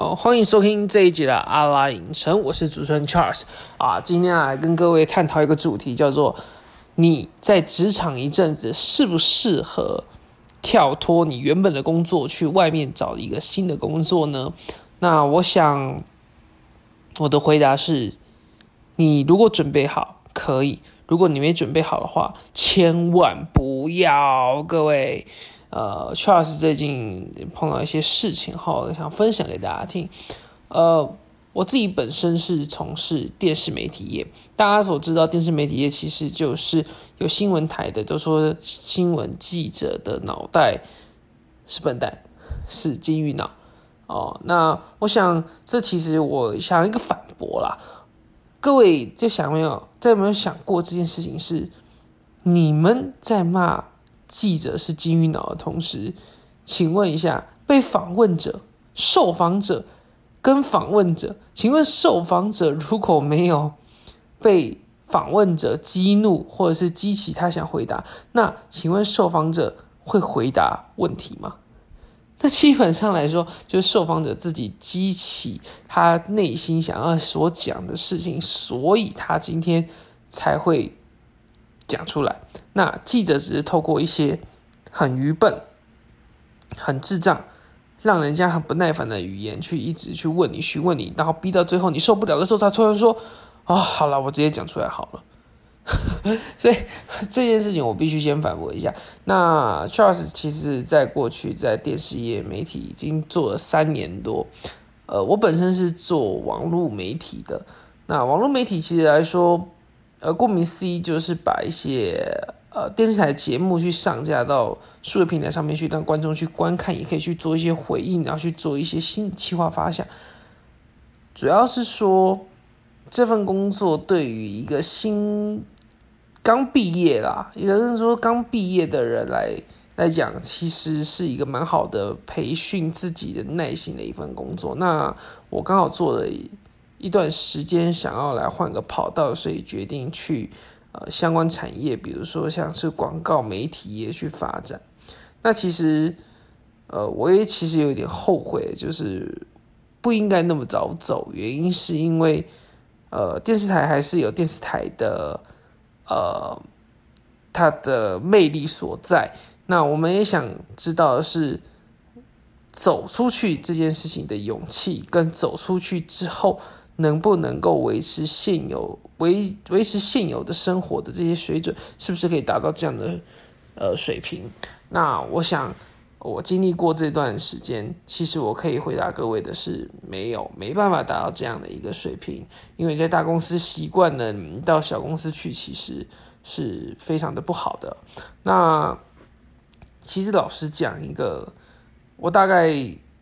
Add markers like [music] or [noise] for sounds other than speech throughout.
好，欢迎收听这一集的阿拉影城，我是主持人 Charles 啊，今天来跟各位探讨一个主题，叫做你在职场一阵子适不适合跳脱你原本的工作，去外面找一个新的工作呢？那我想我的回答是，你如果准备好可以，如果你没准备好的话，千万不要，各位。呃，Charles 最近碰到一些事情哈，想分享给大家听。呃，我自己本身是从事电视媒体业，大家所知道电视媒体业其实就是有新闻台的，都说新闻记者的脑袋是笨蛋，是金鱼脑哦。那我想，这其实我想一个反驳啦。各位就想没有，在有没有想过这件事情是你们在骂？记者是金鱼脑的同时，请问一下，被访问者、受访者跟访问者，请问受访者如果没有被访问者激怒或者是激起他想回答，那请问受访者会回答问题吗？那基本上来说，就是受访者自己激起他内心想要所讲的事情，所以他今天才会。讲出来，那记者只是透过一些很愚笨、很智障、让人家很不耐烦的语言去一直去问你、询问你，然后逼到最后你受不了的时候，才突然说：“啊，好了，我直接讲出来好了。[laughs] ”所以 [laughs] 这件事情我必须先反驳一下。那 Charles 其实在过去在电视业媒体已经做了三年多，呃，我本身是做网络媒体的。那网络媒体其实来说，呃，顾名思义，就是把一些呃电视台节目去上架到数位平台上面去，让观众去观看，也可以去做一些回应，然后去做一些新企划发想。主要是说这份工作对于一个新刚毕业啦，也就是说刚毕业的人来来讲，其实是一个蛮好的培训自己的耐心的一份工作。那我刚好做了。一段时间想要来换个跑道，所以决定去呃相关产业，比如说像是广告媒体业去发展。那其实呃我也其实有点后悔，就是不应该那么早走。原因是因为呃电视台还是有电视台的呃它的魅力所在。那我们也想知道的是，走出去这件事情的勇气，跟走出去之后。能不能够维持现有维维持现有的生活的这些水准，是不是可以达到这样的呃水平？那我想，我经历过这段时间，其实我可以回答各位的是，没有，没办法达到这样的一个水平，因为在大公司习惯了，到小公司去，其实是非常的不好的。那其实老实讲，一个我大概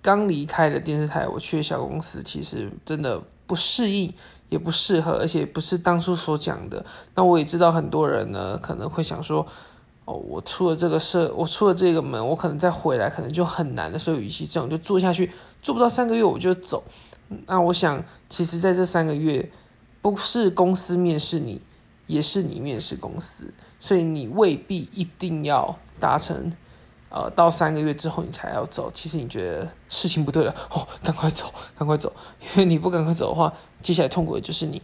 刚离开的电视台，我去小公司，其实真的。不适应，也不适合，而且不是当初所讲的。那我也知道很多人呢，可能会想说，哦，我出了这个社，我出了这个门，我可能再回来可能就很难的。所以，与其这样，就做下去，做不到三个月我就走。那我想，其实在这三个月，不是公司面试你，也是你面试公司，所以你未必一定要达成。呃，到三个月之后你才要走，其实你觉得事情不对了，哦，赶快走，赶快走，因 [laughs] 为你不赶快走的话，接下来痛苦的就是你。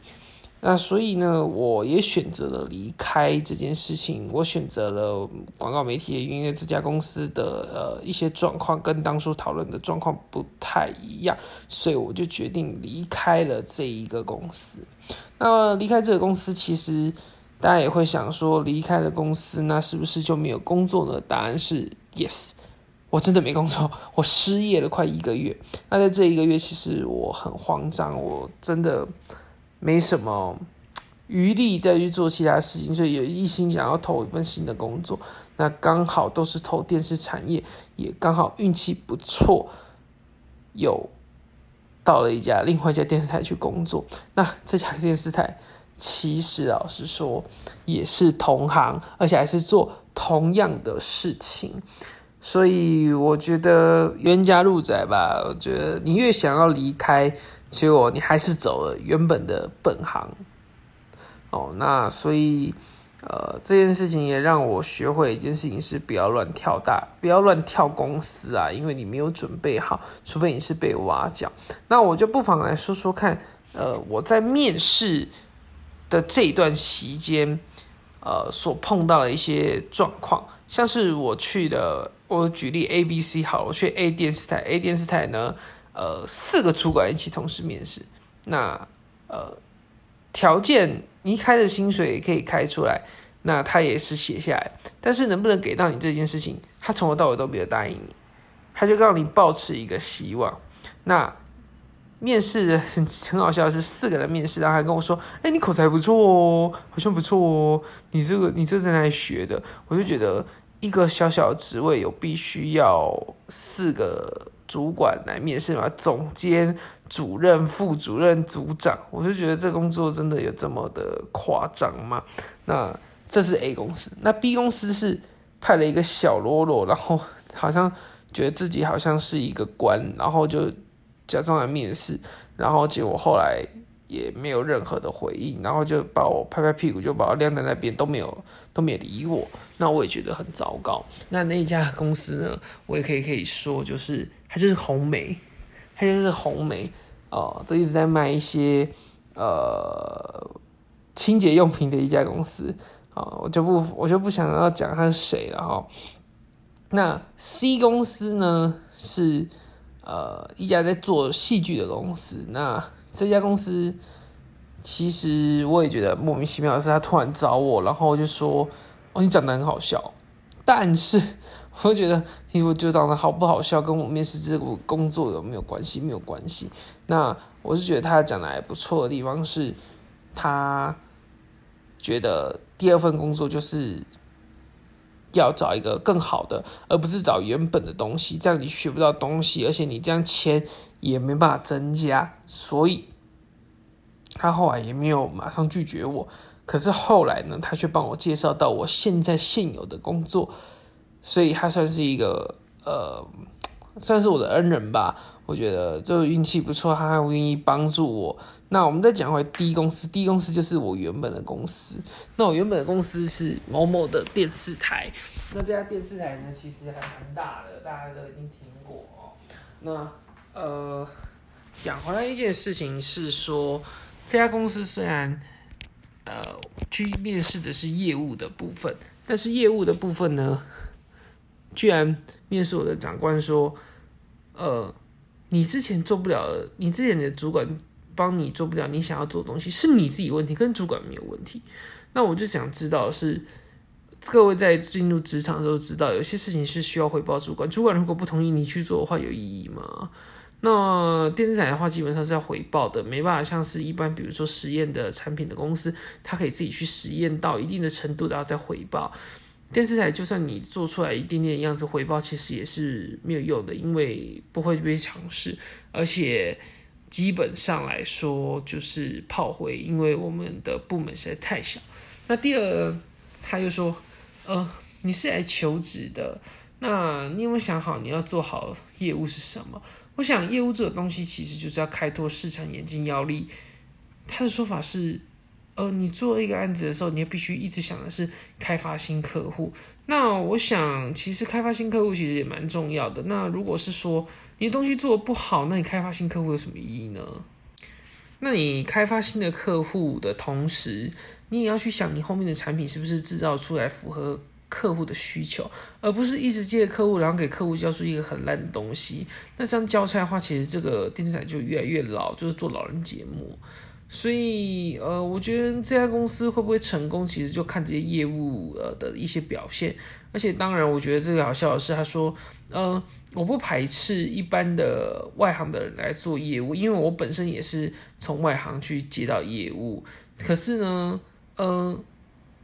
那所以呢，我也选择了离开这件事情，我选择了广告媒体，因为这家公司的呃一些状况跟当初讨论的状况不太一样，所以我就决定离开了这一个公司。那离开这个公司，其实。大家也会想说，离开了公司，那是不是就没有工作呢？答案是 yes，我真的没工作，我失业了快一个月。那在这一个月，其实我很慌张，我真的没什么余力再去做其他事情，所以有一心想要投一份新的工作。那刚好都是投电视产业，也刚好运气不错，有到了一家另外一家电视台去工作。那这家电视台。其实老实说，也是同行，而且还是做同样的事情，所以我觉得冤家路窄吧。我觉得你越想要离开，结果你还是走了原本的本行。哦，那所以呃，这件事情也让我学会一件事情是不要乱跳大，不要乱跳公司啊，因为你没有准备好，除非你是被挖角。那我就不妨来说说看，呃，我在面试的这一段期间，呃，所碰到的一些状况，像是我去的，我举例 A、B、C 好，我去 A 电视台，A 电视台呢，呃，四个主管一起同时面试，那呃。条件，你开的薪水也可以开出来，那他也是写下来，但是能不能给到你这件事情，他从头到尾都没有答应你，他就让你抱持一个希望。那面试很很好笑，是四个人面试，然后还跟我说：“哎，你口才不错哦，好像不错哦，你这个你这在哪里学的？”我就觉得一个小小的职位有必须要四个主管来面试吗？总监。主任、副主任、组长，我就觉得这工作真的有这么的夸张吗？那这是 A 公司，那 B 公司是派了一个小喽啰，然后好像觉得自己好像是一个官，然后就假装来面试，然后结果后来也没有任何的回应，然后就把我拍拍屁股，就把我晾在那边，都没有都没有理我，那我也觉得很糟糕。那那一家公司呢，我也可以可以说，就是它就是红梅，它就是红梅。哦，这一直在卖一些呃清洁用品的一家公司啊，我就不我就不想要讲他是谁了哈。那 C 公司呢是呃一家在做戏剧的公司，那这家公司其实我也觉得莫名其妙的是，他突然找我，然后就说哦你长得很好笑，但是。我觉得，因为就长得好不好笑，跟我面试这个工作有没有关系？没有关系。那我是觉得他讲的还不错的地方是，他觉得第二份工作就是要找一个更好的，而不是找原本的东西。这样你学不到东西，而且你这样签也没办法增加。所以，他后来也没有马上拒绝我。可是后来呢，他却帮我介绍到我现在现有的工作。所以他算是一个呃，算是我的恩人吧。我觉得就运气不错，他还愿意帮助我。那我们再讲回第一公司第一公司就是我原本的公司。那我原本的公司是某某的电视台。那这家电视台呢，其实还蛮大的，大家都已经听过。那呃，讲回来一件事情是说，这家公司虽然呃去面试的是业务的部分，但是业务的部分呢？居然面试我的长官说：“呃，你之前做不了，你之前的主管帮你做不了你想要做的东西，是你自己问题，跟主管没有问题。”那我就想知道是各位在进入职场的时候知道，有些事情是需要汇报主管，主管如果不同意你去做的话，有意义吗？那电视台的话，基本上是要回报的，没办法像是一般，比如说实验的产品的公司，它可以自己去实验到一定的程度，然后再回报。电视台就算你做出来一点点样子回报，其实也是没有用的，因为不会被尝试，而且基本上来说就是炮灰，因为我们的部门实在太小。那第二，他又说，呃，你是来求职的，那你有没有想好你要做好业务是什么？我想业务这个东西其实就是要开拓市场，眼睛要力。他的说法是。呃，你做一个案子的时候，你也必须一直想的是开发新客户。那我想，其实开发新客户其实也蛮重要的。那如果是说你的东西做的不好，那你开发新客户有什么意义呢？那你开发新的客户的同时，你也要去想你后面的产品是不是制造出来符合客户的需求，而不是一直接客户，然后给客户交出一个很烂的东西。那这样交差的话，其实这个电视台就越来越老，就是做老人节目。所以，呃，我觉得这家公司会不会成功，其实就看这些业务呃的一些表现。而且，当然，我觉得这个好笑的是，他说，呃，我不排斥一般的外行的人来做业务，因为我本身也是从外行去接到业务。可是呢，呃，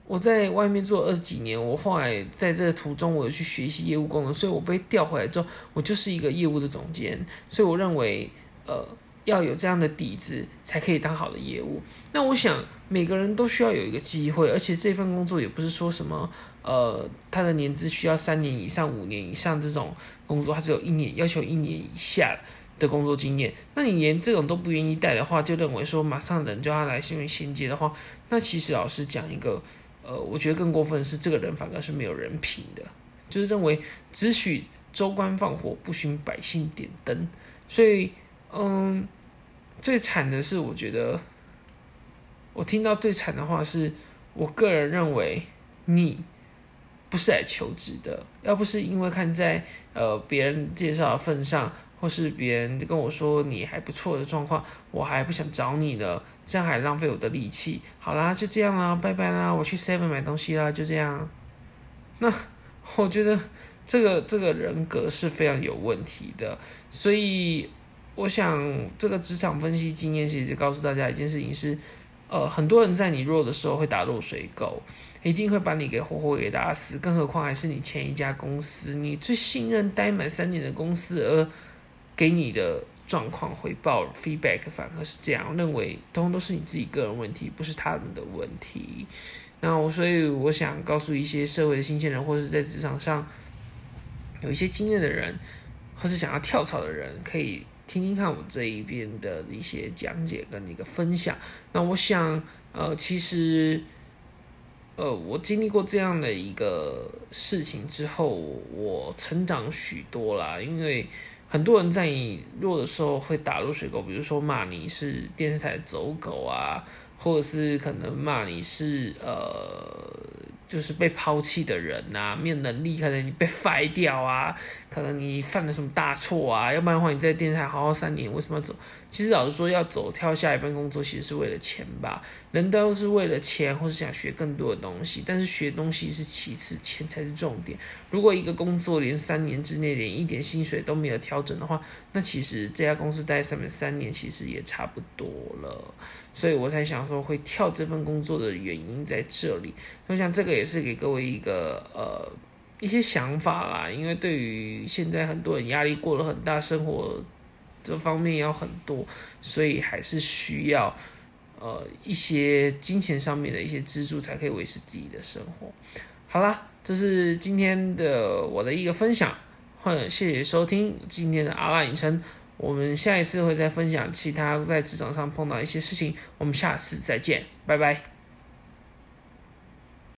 我在外面做二十几年，我后来在这个途中，我有去学习业务功能，所以我被调回来之后，我就是一个业务的总监。所以，我认为，呃。要有这样的底子，才可以当好的业务。那我想每个人都需要有一个机会，而且这份工作也不是说什么，呃，他的年资需要三年以上、五年以上这种工作，他只有一年，要求一年以下的工作经验。那你连这种都不愿意带的话，就认为说马上人就要来新闻衔接的话，那其实老师讲一个，呃，我觉得更过分的是，这个人反而是没有人品的，就是认为只许州官放火，不许百姓点灯。所以，嗯，最惨的是，我觉得我听到最惨的话是，我个人认为你不是来求职的，要不是因为看在呃别人介绍的份上。或是别人跟我说你还不错的状况，我还不想找你呢，这样还浪费我的力气。好啦，就这样啦，拜拜啦，我去 Seven 买东西啦，就这样。那我觉得这个这个人格是非常有问题的，所以我想这个职场分析经验其实告诉大家一件事情是，呃，很多人在你弱的时候会打落水狗，一定会把你给活活给打死，更何况还是你前一家公司，你最信任待满三年的公司而。给你的状况回报 feedback 反而是这样认为，通通都是你自己个人问题，不是他们的问题。那我所以我想告诉一些社会的新鲜人，或者是在职场上有一些经验的人，或是想要跳槽的人，可以听听看我这一边的一些讲解跟一个分享。那我想，呃，其实，呃，我经历过这样的一个事情之后，我成长许多啦，因为。很多人在你弱的时候会打入水狗，比如说骂你是电视台走狗啊，或者是可能骂你是呃。就是被抛弃的人呐，没有能力，可能你被废掉啊，可能你犯了什么大错啊，要不然的话你在电视台好好三年，为什么要走？其实老实说，要走跳下一份工作，其实是为了钱吧。人都是为了钱，或是想学更多的东西，但是学东西是其次，钱才是重点。如果一个工作连三年之内连一点薪水都没有调整的话，那其实这家公司待上面三年其实也差不多了。所以我才想说会跳这份工作的原因在这里。我想这个也是给各位一个呃一些想法啦，因为对于现在很多人压力过了很大，生活这方面要很多，所以还是需要呃一些金钱上面的一些资助，才可以维持自己的生活。好啦，这是今天的我的一个分享，谢谢收听今天的阿拉影城。我们下一次会再分享其他在职场上碰到一些事情，我们下次再见，拜拜。